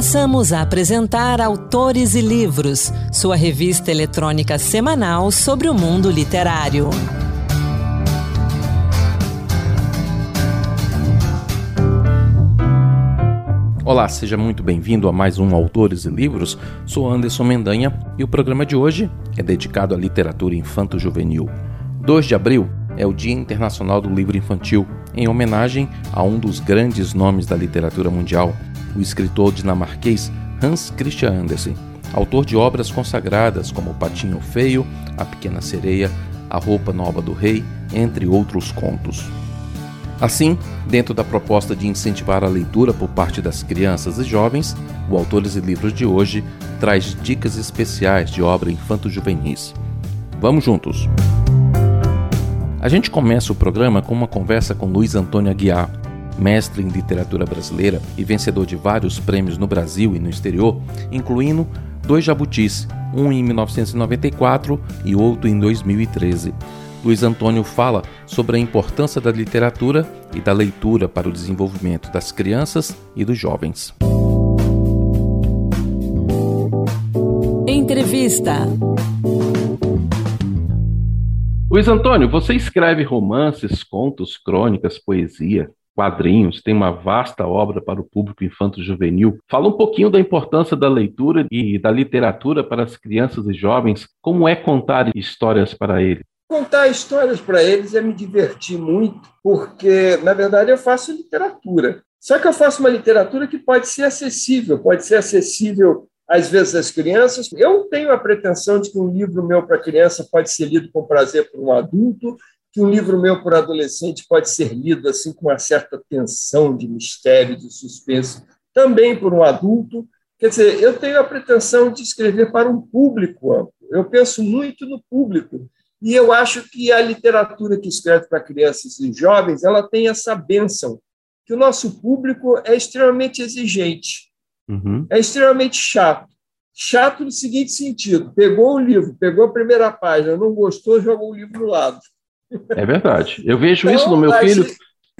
Passamos a apresentar Autores e Livros, sua revista eletrônica semanal sobre o mundo literário. Olá, seja muito bem-vindo a mais um Autores e Livros. Sou Anderson Mendanha e o programa de hoje é dedicado à literatura infanto-juvenil. 2 de abril é o Dia Internacional do Livro Infantil, em homenagem a um dos grandes nomes da literatura mundial, o escritor dinamarquês Hans Christian Andersen, autor de obras consagradas como O Patinho Feio, A Pequena Sereia, A Roupa Nova do Rei, entre outros contos. Assim, dentro da proposta de incentivar a leitura por parte das crianças e jovens, o Autores e Livros de hoje traz dicas especiais de obra infanto-juvenis. Vamos juntos! A gente começa o programa com uma conversa com Luiz Antônio Aguiar, mestre em literatura brasileira e vencedor de vários prêmios no Brasil e no exterior, incluindo dois jabutis, um em 1994 e outro em 2013. Luiz Antônio fala sobre a importância da literatura e da leitura para o desenvolvimento das crianças e dos jovens. Entrevista. Luiz Antônio, você escreve romances, contos, crônicas, poesia quadrinhos, tem uma vasta obra para o público infanto-juvenil. Fala um pouquinho da importância da leitura e da literatura para as crianças e jovens. Como é contar histórias para eles? Contar histórias para eles é me divertir muito, porque, na verdade, eu faço literatura. Só que eu faço uma literatura que pode ser acessível, pode ser acessível às vezes às crianças. Eu tenho a pretensão de que um livro meu para criança pode ser lido com prazer por um adulto que um livro meu por adolescente pode ser lido assim com uma certa tensão de mistério, de suspense, também por um adulto. Quer dizer, eu tenho a pretensão de escrever para um público amplo. Eu penso muito no público e eu acho que a literatura que escreve para crianças e jovens, ela tem essa benção que o nosso público é extremamente exigente, uhum. é extremamente chato. Chato no seguinte sentido: pegou o livro, pegou a primeira página, não gostou, jogou o livro do lado. É verdade. Eu vejo então, isso no meu filho.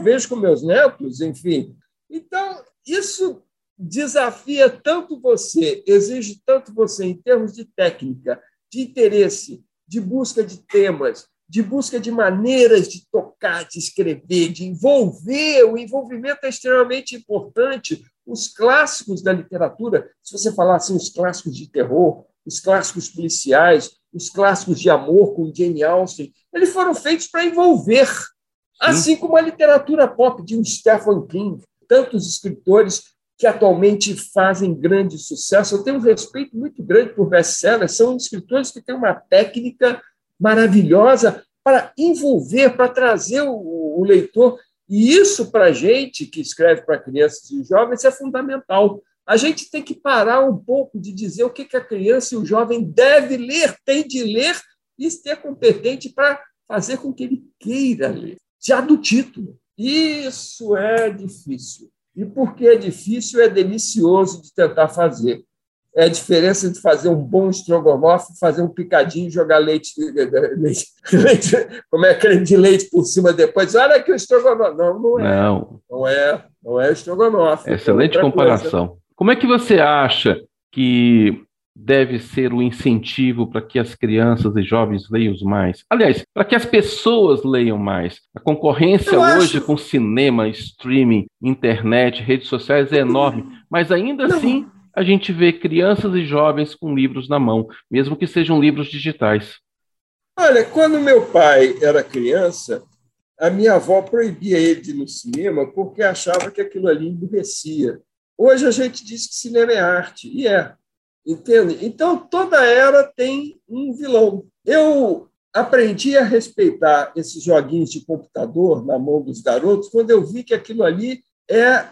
Vejo com meus netos, enfim. Então, isso desafia tanto você, exige tanto você em termos de técnica, de interesse, de busca de temas, de busca de maneiras de tocar, de escrever, de envolver. O envolvimento é extremamente importante. Os clássicos da literatura, se você falar assim, os clássicos de terror, os clássicos policiais, os clássicos de amor com Jane Austen, eles foram feitos para envolver, Sim. assim como a literatura pop de um Stephen King, tantos escritores que atualmente fazem grande sucesso. Eu tenho um respeito muito grande por best-sellers, são escritores que têm uma técnica maravilhosa para envolver, para trazer o, o leitor. E isso, para a gente que escreve para crianças e jovens, é fundamental a gente tem que parar um pouco de dizer o que, a criança e o jovem deve ler, tem de ler e ser competente para fazer com que ele queira ler, já do título. Isso é difícil. E porque é difícil, é delicioso de tentar fazer. É a diferença de fazer um bom estrogonofe, fazer um picadinho e jogar leite, leite, leite, como é creme de leite por cima depois. Olha aqui o estrogonofe. Não, não é. Não, não é. Não é estrogonofe. Excelente é comparação. Como é que você acha que deve ser o incentivo para que as crianças e jovens leiam mais? Aliás, para que as pessoas leiam mais. A concorrência Eu hoje acho... com cinema, streaming, internet, redes sociais é enorme, mas ainda Não. assim a gente vê crianças e jovens com livros na mão, mesmo que sejam livros digitais. Olha, quando meu pai era criança, a minha avó proibia ele de ir no cinema porque achava que aquilo ali emburrecia. Hoje a gente diz que cinema é arte, e é. Entende? Então, toda era tem um vilão. Eu aprendi a respeitar esses joguinhos de computador na mão dos garotos quando eu vi que aquilo ali é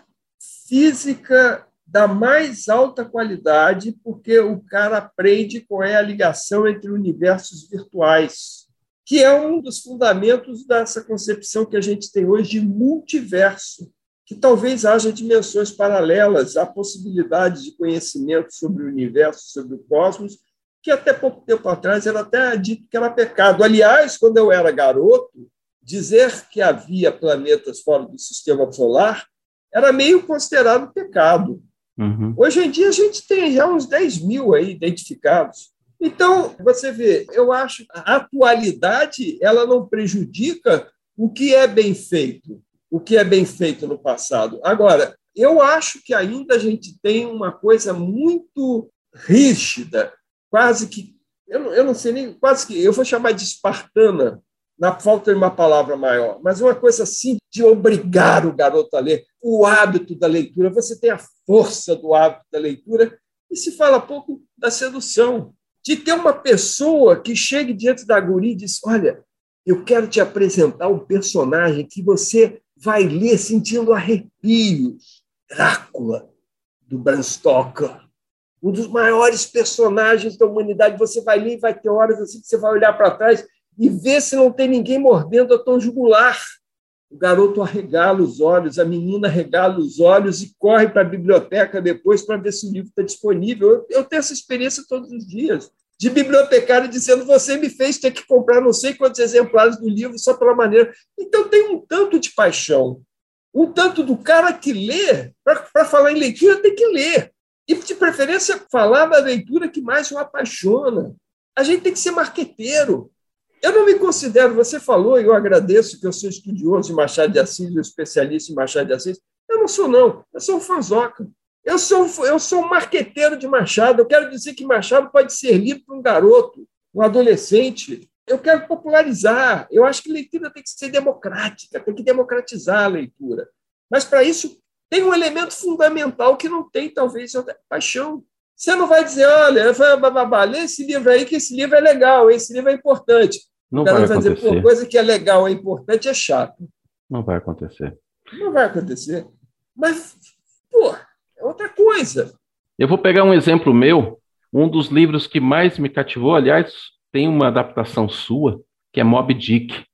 física da mais alta qualidade, porque o cara aprende qual é a ligação entre universos virtuais, que é um dos fundamentos dessa concepção que a gente tem hoje de multiverso que talvez haja dimensões paralelas, há possibilidade de conhecimento sobre o universo, sobre o cosmos, que até pouco tempo atrás era até dito que era pecado. Aliás, quando eu era garoto, dizer que havia planetas fora do sistema solar era meio considerado pecado. Uhum. Hoje em dia a gente tem já uns 10 mil aí identificados. Então, você vê, eu acho que a atualidade ela não prejudica o que é bem feito, o que é bem feito no passado. Agora, eu acho que ainda a gente tem uma coisa muito rígida, quase que, eu não, eu não sei nem, quase que, eu vou chamar de espartana, na falta de uma palavra maior, mas uma coisa assim de obrigar o garoto a ler, o hábito da leitura. Você tem a força do hábito da leitura e se fala pouco da sedução. De ter uma pessoa que chegue diante da guria e diz: Olha, eu quero te apresentar um personagem que você vai ler sentindo arrepios. Drácula, do Bram Stoker. Um dos maiores personagens da humanidade. Você vai ler e vai ter horas assim que você vai olhar para trás e ver se não tem ninguém mordendo a tua jugular. O garoto arregala os olhos, a menina arregala os olhos e corre para a biblioteca depois para ver se o livro está disponível. Eu, eu tenho essa experiência todos os dias de bibliotecário dizendo você me fez ter que comprar não sei quantos exemplares do livro só pela maneira. Então tem um tanto de paixão, um tanto do cara que lê, para falar em leitura, tem que ler. E, de preferência, falar da leitura que mais o apaixona. A gente tem que ser marqueteiro. Eu não me considero, você falou, e eu agradeço que eu sou estudioso de Machado de Assis, um especialista em Machado de Assis. Eu não sou, não. Eu sou um fanzoca. Eu sou, eu sou um marqueteiro de Machado. Eu quero dizer que Machado pode ser lido por um garoto, um adolescente. Eu quero popularizar. Eu acho que leitura tem que ser democrática, tem que democratizar a leitura. Mas, para isso, tem um elemento fundamental que não tem, talvez, paixão. Você não vai dizer, olha, bababá, lê esse livro aí, que esse livro é legal, esse livro é importante. Não vai, vai dizer, pô, coisa que é legal, é importante, é chato. Não vai acontecer. Não vai acontecer. Mas, outra coisa. Eu vou pegar um exemplo meu. Um dos livros que mais me cativou, aliás, tem uma adaptação sua, que é Mob Dick.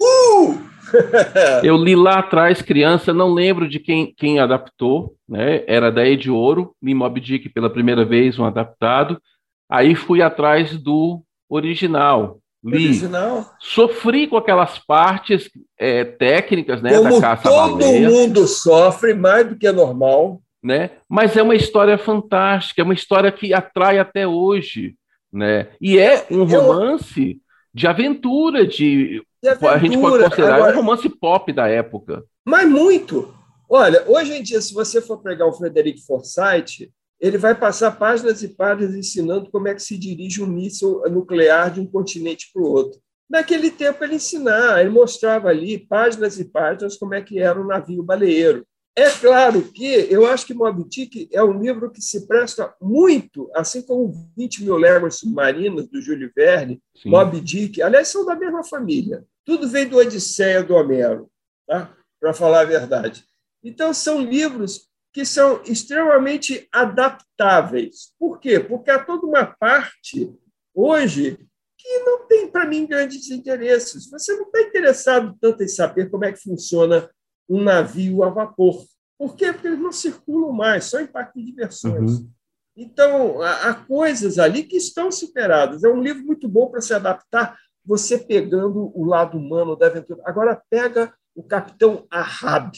Uh! eu li lá atrás, criança, não lembro de quem, quem adaptou, né? Era da Ed Ouro, li Mob Dick pela primeira vez, um adaptado. Aí fui atrás do original. Li. Original. Sofri com aquelas partes é, técnicas, né? Como da caça todo mundo sofre, mais do que é normal. Né? Mas é uma história fantástica, é uma história que atrai até hoje, né? E é um romance eu... de aventura, de a gente pode considerar Agora, um romance pop da época. Mas muito. Olha, hoje em dia, se você for pegar o Frederick Forsyth, ele vai passar páginas e páginas ensinando como é que se dirige um míssil nuclear de um continente para o outro. Naquele tempo ele ensinava, ele mostrava ali páginas e páginas como é que era um navio baleeiro. É claro que eu acho que Moby Dick é um livro que se presta muito, assim como 20 mil léguas submarinas, do Júlio Verne, Sim. Moby Dick, aliás, são da mesma família. Tudo vem do Odisseia do Homero, tá? para falar a verdade. Então, são livros que são extremamente adaptáveis. Por quê? Porque há toda uma parte, hoje, que não tem, para mim, grandes interesses. Você não está interessado tanto em saber como é que funciona um navio a vapor. Por quê? Porque eles não circulam mais, só em parque de diversões. Uhum. Então, há, coisas ali que estão superadas. É um livro muito bom para se adaptar, você pegando o lado humano da aventura. Agora, pega o capitão Ahab,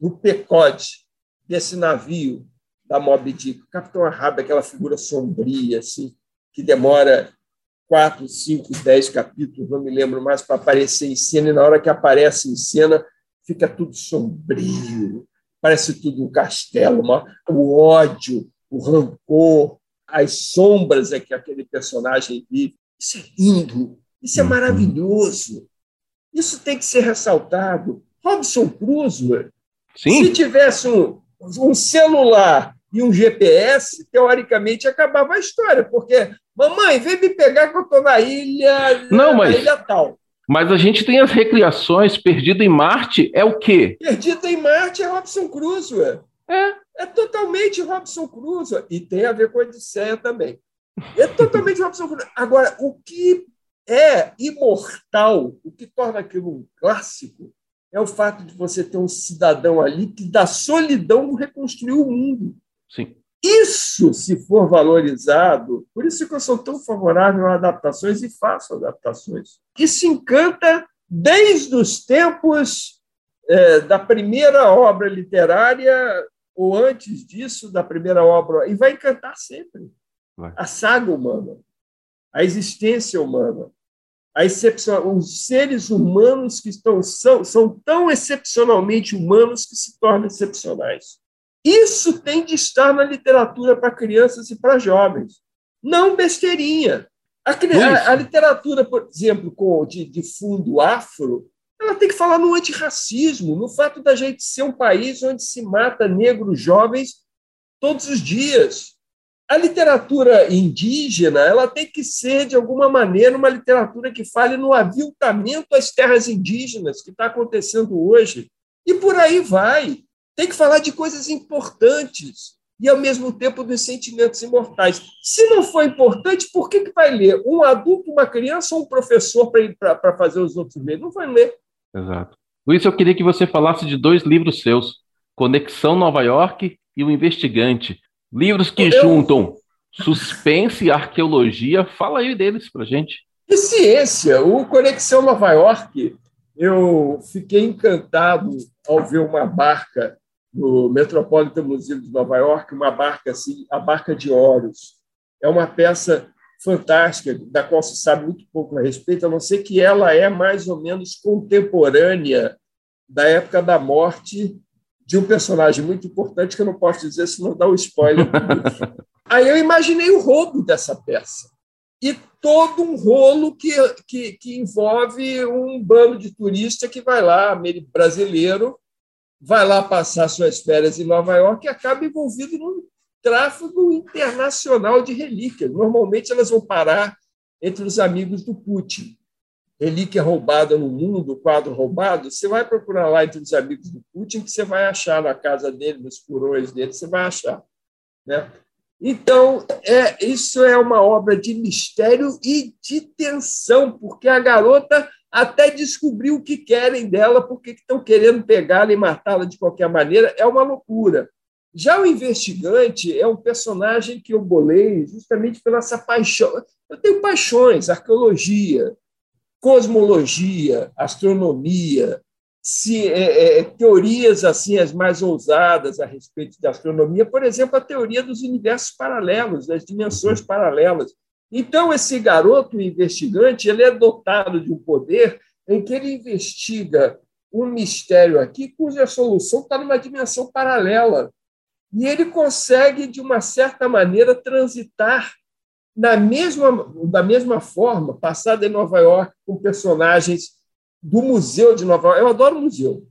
do Pecode, desse navio da Moby Dick. O capitão Ahab é aquela figura sombria, assim, que demora quatro, cinco, dez capítulos, não me lembro mais, para aparecer em cena, e na hora que aparece em cena, fica tudo sombrio, parece tudo um castelo, uma, o ódio, o rancor, as sombras é que aquele personagem vive. Isso é lindo, isso é uhum. maravilhoso. Isso tem que ser ressaltado. Robson Crusoe, Sim. se tivesse um, um celular e um GPS, teoricamente acabava a história, porque mamãe, vem me pegar que eu estou na ilha, Não, na mas... ilha tal. Mas a gente tem as recriações. Perdido em Marte é o quê? Perdido em Marte é Robson Crusoe. É. É totalmente Robson Crusoe. E tem a ver com a Odisseia também. É totalmente Robson Crusoe. Agora, o que é imortal, o que torna aquilo um clássico, é o fato de você ter um cidadão ali que, da solidão, reconstruiu o mundo. Sim. Isso, se for valorizado, por isso que eu sou tão favorável a adaptações e faço adaptações. Isso encanta desde os tempos é, da primeira obra literária ou antes disso, da primeira obra, e vai encantar sempre. Vai. A saga humana, a existência humana, a excepção, os seres humanos que estão, são, são tão excepcionalmente humanos que se tornam excepcionais. Isso tem de estar na literatura para crianças e para jovens. Não besteirinha. A, a, a literatura, por exemplo, com, de, de fundo afro, ela tem que falar no antirracismo, no fato da gente ser um país onde se mata negros jovens todos os dias. A literatura indígena ela tem que ser, de alguma maneira, uma literatura que fale no aviltamento às terras indígenas que está acontecendo hoje. E por aí vai. Tem que falar de coisas importantes e, ao mesmo tempo, dos sentimentos imortais. Se não for importante, por que, que vai ler? Um adulto, uma criança ou um professor para fazer os outros ler? Não vai ler. Exato. Luiz, eu queria que você falasse de dois livros seus: Conexão Nova York e O Investigante. Livros que eu... juntam suspense e arqueologia. Fala aí deles para gente. E ciência. O Conexão Nova York, eu fiquei encantado ao ver uma barca no Metropolitan Museum de Nova York, uma barca assim, a Barca de Horus. É uma peça fantástica, da qual se sabe muito pouco a respeito, a não ser que ela é mais ou menos contemporânea da época da morte de um personagem muito importante que eu não posso dizer se não dá um spoiler. Aí eu imaginei o roubo dessa peça e todo um rolo que, que, que envolve um bando de turista que vai lá, brasileiro, vai lá passar suas férias em Nova York e acaba envolvido num tráfego internacional de relíquias. Normalmente elas vão parar entre os amigos do Putin. Relíquia roubada no mundo, quadro roubado, você vai procurar lá entre os amigos do Putin, que você vai achar na casa dele, nos furões dele, você vai achar. Né? Então, é, isso é uma obra de mistério e de tensão, porque a garota até descobriu o que querem dela, porque estão querendo pegá-la e matá-la de qualquer maneira, é uma loucura. Já o investigante é um personagem que eu bolei justamente pela essa paixão. Eu tenho paixões, arqueologia, cosmologia, astronomia, se, é, é, teorias assim as mais ousadas a respeito da astronomia, por exemplo, a teoria dos universos paralelos, das dimensões paralelas. Então, esse garoto investigante ele é dotado de um poder em que ele investiga um mistério aqui cuja solução está numa dimensão paralela. E ele consegue, de uma certa maneira, transitar na mesma, da mesma forma, passada em Nova York, com personagens do Museu de Nova York. Eu adoro museu.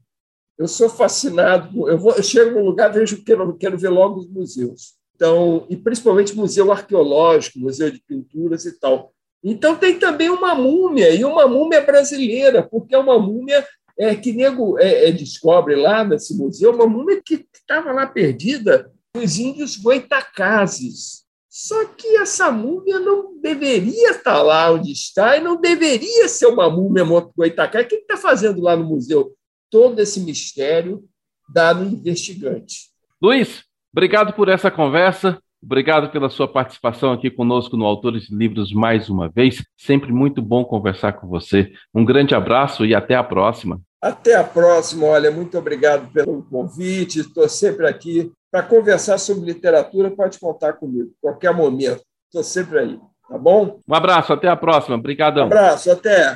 Eu sou fascinado. Eu, vou, eu chego num lugar, vejo quero, quero ver logo os museus. Então, e principalmente museu arqueológico, museu de pinturas e tal. Então tem também uma múmia e uma múmia brasileira, porque é uma múmia é, que nego é, é, descobre lá nesse museu, uma múmia que estava lá perdida dos índios goitacazes. Só que essa múmia não deveria estar lá onde está e não deveria ser uma múmia goitacá. O que está fazendo lá no museu? Todo esse mistério dado investigante. Luiz, obrigado por essa conversa. Obrigado pela sua participação aqui conosco no Autores de Livros mais uma vez. Sempre muito bom conversar com você. Um grande abraço e até a próxima. Até a próxima. Olha, muito obrigado pelo convite. Estou sempre aqui para conversar sobre literatura. Pode contar comigo, qualquer momento. Estou sempre aí. Tá bom? Um abraço. Até a próxima. Obrigadão. Um abraço. Até.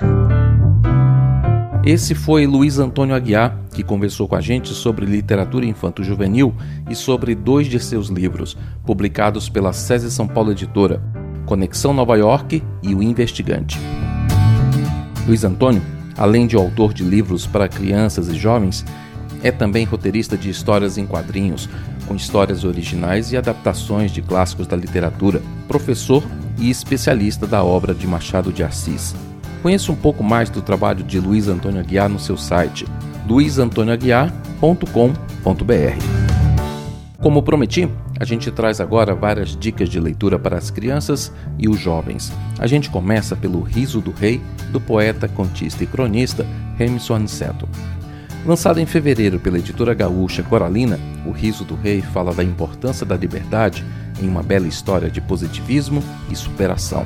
Esse foi Luiz Antônio Aguiar, que conversou com a gente sobre literatura infanto-juvenil e sobre dois de seus livros, publicados pela SESI São Paulo Editora, Conexão Nova York e O Investigante. Luiz Antônio, além de autor de livros para crianças e jovens, é também roteirista de histórias em quadrinhos, com histórias originais e adaptações de clássicos da literatura, professor e especialista da obra de Machado de Assis. Conheça um pouco mais do trabalho de Luiz Antônio Aguiar no seu site luizantonioaguiar.com.br. Como prometi, a gente traz agora várias dicas de leitura para as crianças e os jovens. A gente começa pelo Riso do Rei, do poeta, contista e cronista Remson Aniceto. Lançado em fevereiro pela editora gaúcha Coralina, O Riso do Rei fala da importância da liberdade em uma bela história de positivismo e superação.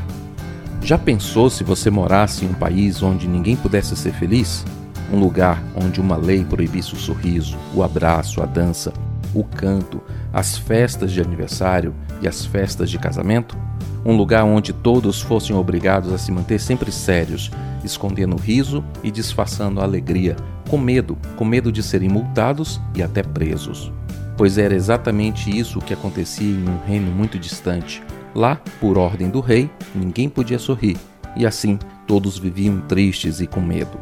Já pensou se você morasse em um país onde ninguém pudesse ser feliz? Um lugar onde uma lei proibisse o sorriso, o abraço, a dança, o canto, as festas de aniversário e as festas de casamento? Um lugar onde todos fossem obrigados a se manter sempre sérios, escondendo o riso e disfarçando a alegria, com medo, com medo de serem multados e até presos. Pois era exatamente isso que acontecia em um reino muito distante. Lá, por ordem do rei, ninguém podia sorrir, e assim todos viviam tristes e com medo.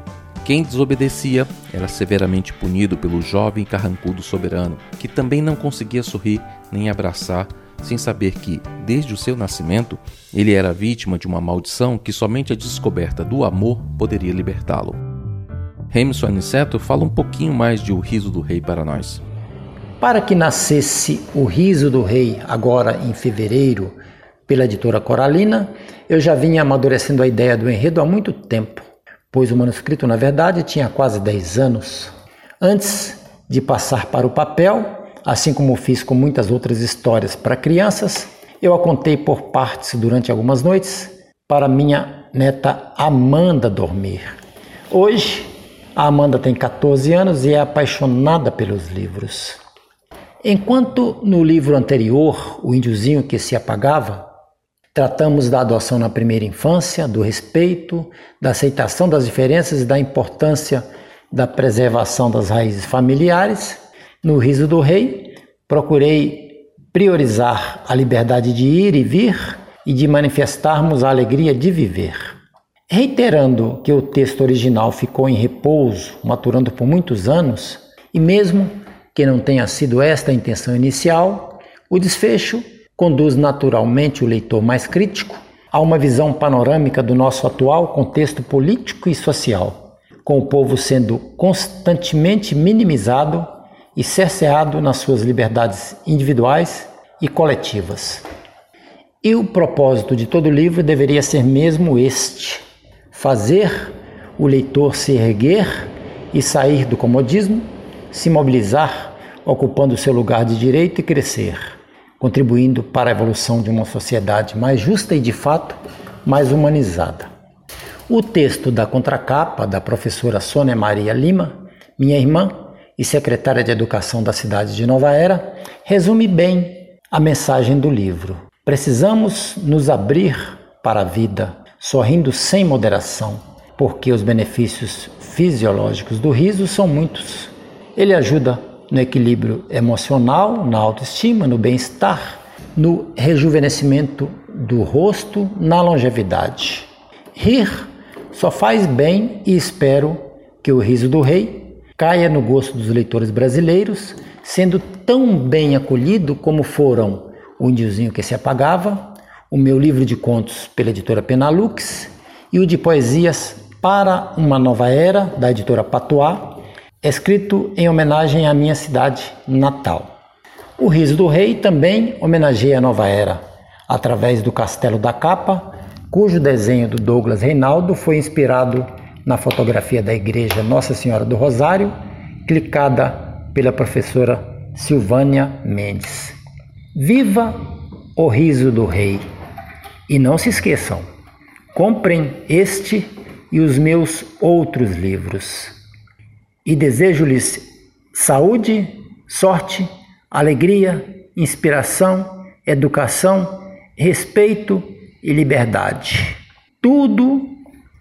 Quem desobedecia era severamente punido pelo jovem carrancudo soberano, que também não conseguia sorrir nem abraçar, sem saber que, desde o seu nascimento, ele era vítima de uma maldição que somente a descoberta do amor poderia libertá-lo. Remson Aniceto fala um pouquinho mais de O Riso do Rei para nós. Para que nascesse O Riso do Rei, agora em fevereiro, pela editora Coralina, eu já vinha amadurecendo a ideia do enredo há muito tempo, pois o manuscrito, na verdade, tinha quase 10 anos. Antes de passar para o papel, assim como fiz com muitas outras histórias para crianças, eu a contei por partes durante algumas noites para minha neta Amanda dormir. Hoje, a Amanda tem 14 anos e é apaixonada pelos livros. Enquanto no livro anterior, O Índiozinho que se apagava, Tratamos da adoção na primeira infância, do respeito, da aceitação das diferenças e da importância da preservação das raízes familiares. No Riso do Rei, procurei priorizar a liberdade de ir e vir e de manifestarmos a alegria de viver. Reiterando que o texto original ficou em repouso, maturando por muitos anos, e mesmo que não tenha sido esta a intenção inicial, o desfecho conduz naturalmente o leitor mais crítico a uma visão panorâmica do nosso atual contexto político e social, com o povo sendo constantemente minimizado e cerceado nas suas liberdades individuais e coletivas. E o propósito de todo o livro deveria ser mesmo este: fazer o leitor se erguer e sair do comodismo, se mobilizar, ocupando seu lugar de direito e crescer contribuindo para a evolução de uma sociedade mais justa e, de fato, mais humanizada. O texto da contracapa da professora Sônia Maria Lima, minha irmã e secretária de Educação da cidade de Nova Era, resume bem a mensagem do livro. Precisamos nos abrir para a vida, sorrindo sem moderação, porque os benefícios fisiológicos do riso são muitos. Ele ajuda no equilíbrio emocional, na autoestima, no bem-estar, no rejuvenescimento do rosto, na longevidade. Rir só faz bem e espero que o riso do rei caia no gosto dos leitores brasileiros, sendo tão bem acolhido como foram O Indiozinho que se apagava, o meu livro de contos pela editora Penalux e o de poesias Para uma Nova Era, da editora Patois, escrito em homenagem à minha cidade natal. O Riso do Rei também homenageia a nova era, através do Castelo da Capa, cujo desenho do Douglas Reinaldo foi inspirado na fotografia da Igreja Nossa Senhora do Rosário, clicada pela professora Silvânia Mendes. Viva o Riso do Rei! E não se esqueçam, comprem este e os meus outros livros e desejo-lhes saúde, sorte, alegria, inspiração, educação, respeito e liberdade. Tudo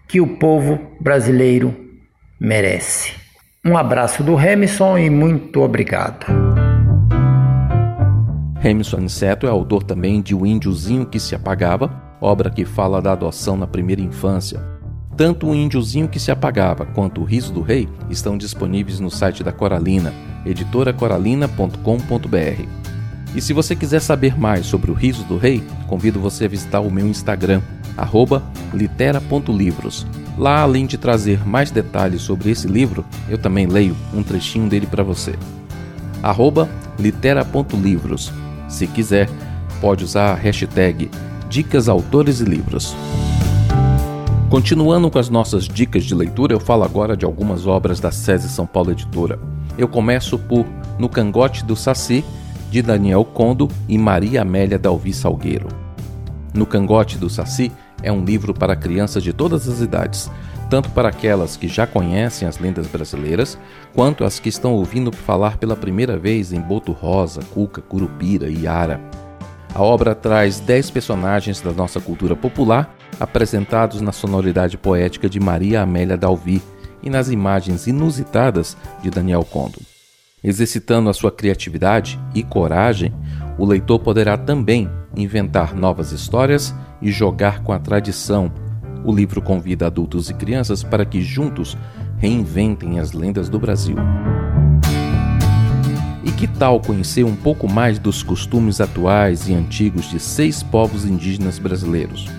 que o povo brasileiro merece. Um abraço do Remison e muito obrigado. Remison Aniceto é autor também de O Índiozinho que se apagava, obra que fala da adoção na primeira infância, tanto o índiozinho que se apagava quanto o riso do rei estão disponíveis no site da Coralina, editoracoralina.com.br. E se você quiser saber mais sobre o riso do rei, convido você a visitar o meu Instagram, litera.livros. Lá, além de trazer mais detalhes sobre esse livro, eu também leio um trechinho dele para você. litera.livros. Se quiser, pode usar a hashtag Dicas Autores e Livros. Continuando com as nossas dicas de leitura, eu falo agora de algumas obras da SESI São Paulo Editora. Eu começo por No Cangote do Saci, de Daniel Condo e Maria Amélia Dalvi Salgueiro. No Cangote do Saci é um livro para crianças de todas as idades. tanto para aquelas que já conhecem as lendas brasileiras, quanto as que estão ouvindo falar pela primeira vez em Boto Rosa, Cuca, Curupira e Ara. A obra traz dez personagens da nossa cultura popular, apresentados na sonoridade poética de Maria Amélia Dalvi e nas imagens inusitadas de Daniel Condo. Exercitando a sua criatividade e coragem, o leitor poderá também inventar novas histórias e jogar com a tradição. O livro convida adultos e crianças para que juntos reinventem as lendas do Brasil. E que tal conhecer um pouco mais dos costumes atuais e antigos de seis povos indígenas brasileiros?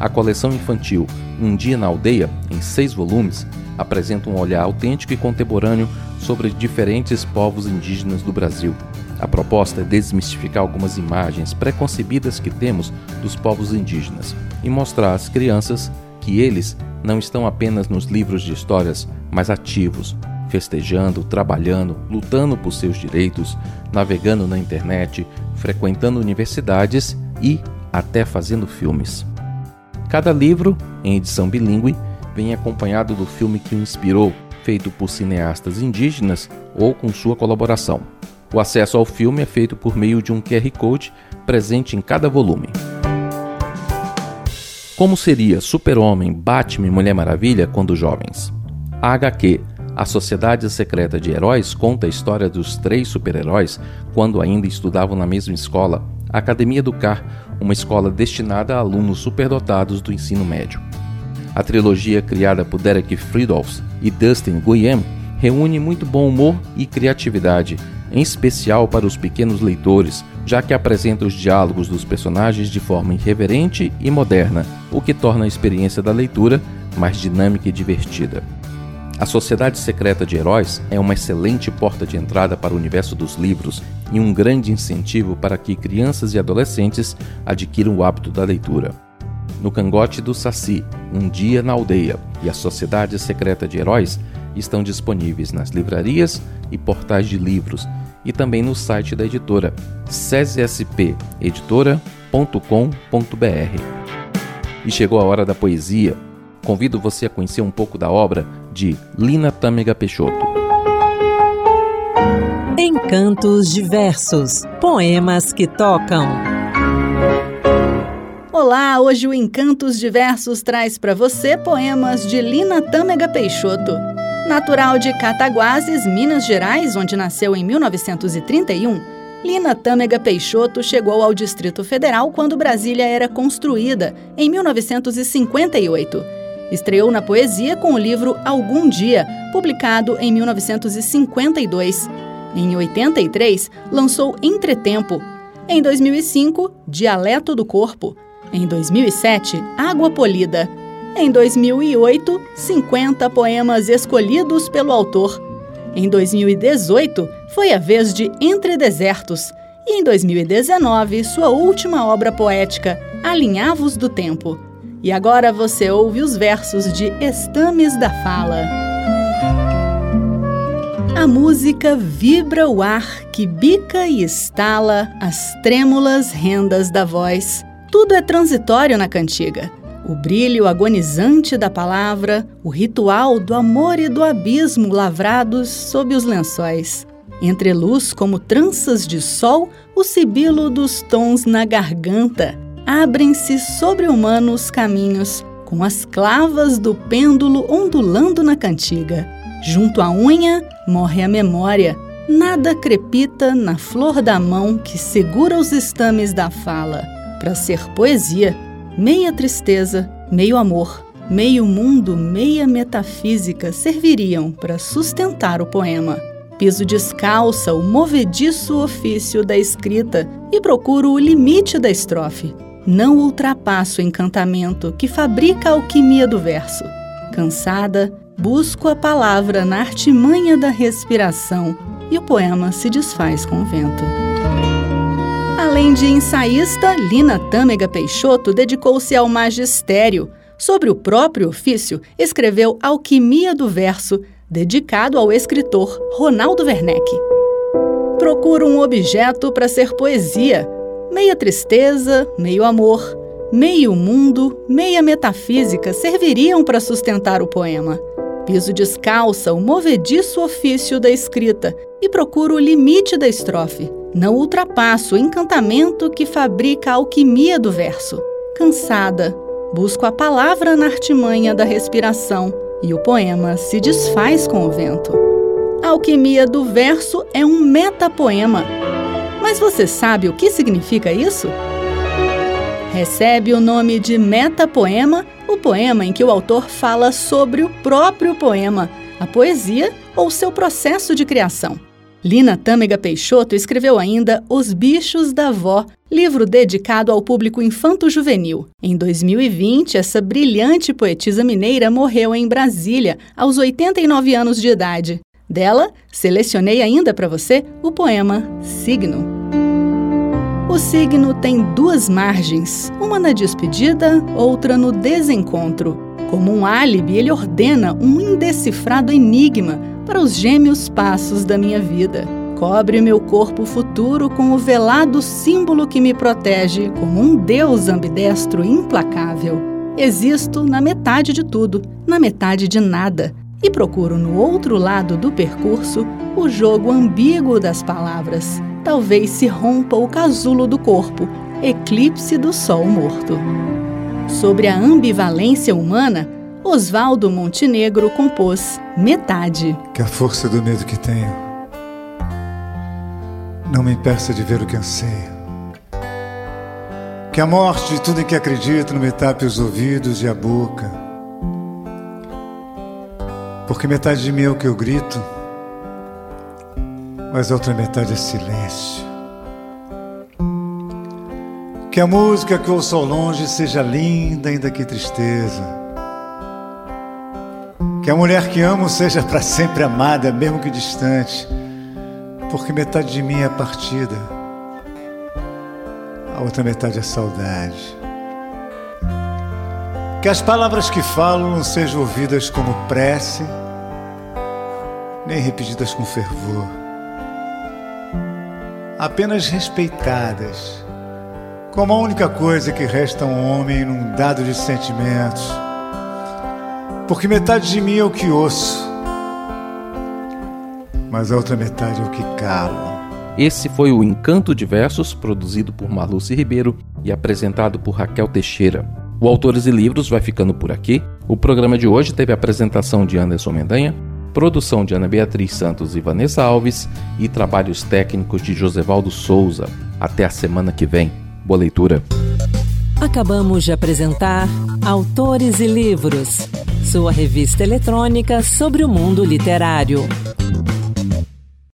A coleção infantil Um Dia na Aldeia, em seis volumes, apresenta um olhar autêntico e contemporâneo sobre diferentes povos indígenas do Brasil. A proposta é desmistificar algumas imagens preconcebidas que temos dos povos indígenas e mostrar às crianças que eles não estão apenas nos livros de histórias, mas ativos, festejando, trabalhando, lutando por seus direitos, navegando na internet, frequentando universidades e até fazendo filmes. Cada livro, em edição bilíngue, vem acompanhado do filme que o inspirou, feito por cineastas indígenas ou com sua colaboração. O acesso ao filme é feito por meio de um QR Code presente em cada volume. Como seria Super-Homem, Batman e Mulher Maravilha quando jovens? A HQ A Sociedade Secreta de Heróis conta a história dos três super-heróis quando ainda estudavam na mesma escola, a Academia do Car, uma escola destinada a alunos superdotados do ensino médio. A trilogia criada por Derek Friedolfs e Dustin Nguyen reúne muito bom humor e criatividade, em especial para os pequenos leitores, já que apresenta os diálogos dos personagens de forma irreverente e moderna, o que torna a experiência da leitura mais dinâmica e divertida. A Sociedade Secreta de Heróis é uma excelente porta de entrada para o universo dos livros e um grande incentivo para que crianças e adolescentes adquiram o hábito da leitura no cangote do Saci, Um Dia na Aldeia e a Sociedade Secreta de Heróis estão disponíveis nas livrarias e portais de livros e também no site da editora cesespeditora.com.br. E chegou a hora da poesia. Convido você a conhecer um pouco da obra de Lina Tâmega Peixoto. Encantos diversos, poemas que tocam. Olá, hoje o Encantos Diversos traz para você poemas de Lina Tâmega Peixoto. Natural de Cataguases, Minas Gerais, onde nasceu em 1931, Lina Tâmega Peixoto chegou ao Distrito Federal quando Brasília era construída, em 1958. Estreou na poesia com o livro Algum Dia, publicado em 1952. Em 83, lançou Entretempo. Em 2005, Dialeto do Corpo. Em 2007, Água Polida. Em 2008, 50 poemas escolhidos pelo autor. Em 2018, foi a vez de Entre Desertos. E em 2019, sua última obra poética, Alinhavos do Tempo. E agora você ouve os versos de Estames da Fala. A música vibra o ar que bica e estala as trêmulas rendas da voz. Tudo é transitório na cantiga. O brilho agonizante da palavra, o ritual do amor e do abismo lavrados sob os lençóis. Entre luz como tranças de sol, o sibilo dos tons na garganta. Abrem-se sobre-humanos caminhos, com as clavas do pêndulo ondulando na cantiga. Junto à unha, morre a memória. Nada crepita na flor da mão que segura os estames da fala para ser poesia, meia tristeza, meio amor, meio mundo, meia metafísica serviriam para sustentar o poema. Piso descalça o movediço ofício da escrita e procuro o limite da estrofe. Não ultrapasso o encantamento que fabrica a alquimia do verso. Cansada, busco a palavra na artimanha da respiração e o poema se desfaz com o vento. Além de ensaísta, Lina Tâmega Peixoto dedicou-se ao magistério. Sobre o próprio ofício, escreveu Alquimia do Verso, dedicado ao escritor Ronaldo Werneck. Procuro um objeto para ser poesia, meia tristeza, meio amor, Meio mundo, meia metafísica serviriam para sustentar o poema. Piso descalça o movediço ofício da escrita e procuro o limite da estrofe. Não ultrapasso o encantamento que fabrica a alquimia do verso. Cansada, busco a palavra na artimanha da respiração e o poema se desfaz com o vento. A alquimia do verso é um metapoema. Mas você sabe o que significa isso? Recebe o nome de metapoema o poema em que o autor fala sobre o próprio poema, a poesia ou seu processo de criação. Lina Tâmega Peixoto escreveu ainda Os Bichos da Vó, livro dedicado ao público infanto-juvenil. Em 2020, essa brilhante poetisa mineira morreu em Brasília, aos 89 anos de idade. Dela, selecionei ainda para você o poema Signo. O signo tem duas margens, uma na despedida, outra no desencontro. Como um álibi, ele ordena um indecifrado enigma para os gêmeos passos da minha vida. Cobre meu corpo futuro com o velado símbolo que me protege, como um deus ambidestro implacável. Existo na metade de tudo, na metade de nada, e procuro no outro lado do percurso o jogo ambíguo das palavras talvez se rompa o casulo do corpo, eclipse do sol morto. Sobre a ambivalência humana, Oswaldo Montenegro compôs Metade. Que a força do medo que tenho não me impeça de ver o que anseio. Que a morte de tudo em que acredito não me tape os ouvidos e a boca. Porque metade de mim é o que eu grito mas a outra metade é silêncio. Que a música que ouço ao longe seja linda, ainda que tristeza. Que a mulher que amo seja para sempre amada, mesmo que distante, porque metade de mim é partida, a outra metade é saudade. Que as palavras que falo não sejam ouvidas como prece, nem repetidas com fervor apenas respeitadas, como a única coisa que resta a um homem num dado de sentimentos. Porque metade de mim é o que ouço, mas a outra metade é o que calo. Esse foi o Encanto de Versos, produzido por Marluce Ribeiro e apresentado por Raquel Teixeira. O Autores e Livros vai ficando por aqui. O programa de hoje teve a apresentação de Anderson Mendanha, Produção de Ana Beatriz Santos e Vanessa Alves e trabalhos técnicos de Josevaldo Souza. Até a semana que vem. Boa leitura. Acabamos de apresentar Autores e Livros, sua revista eletrônica sobre o mundo literário.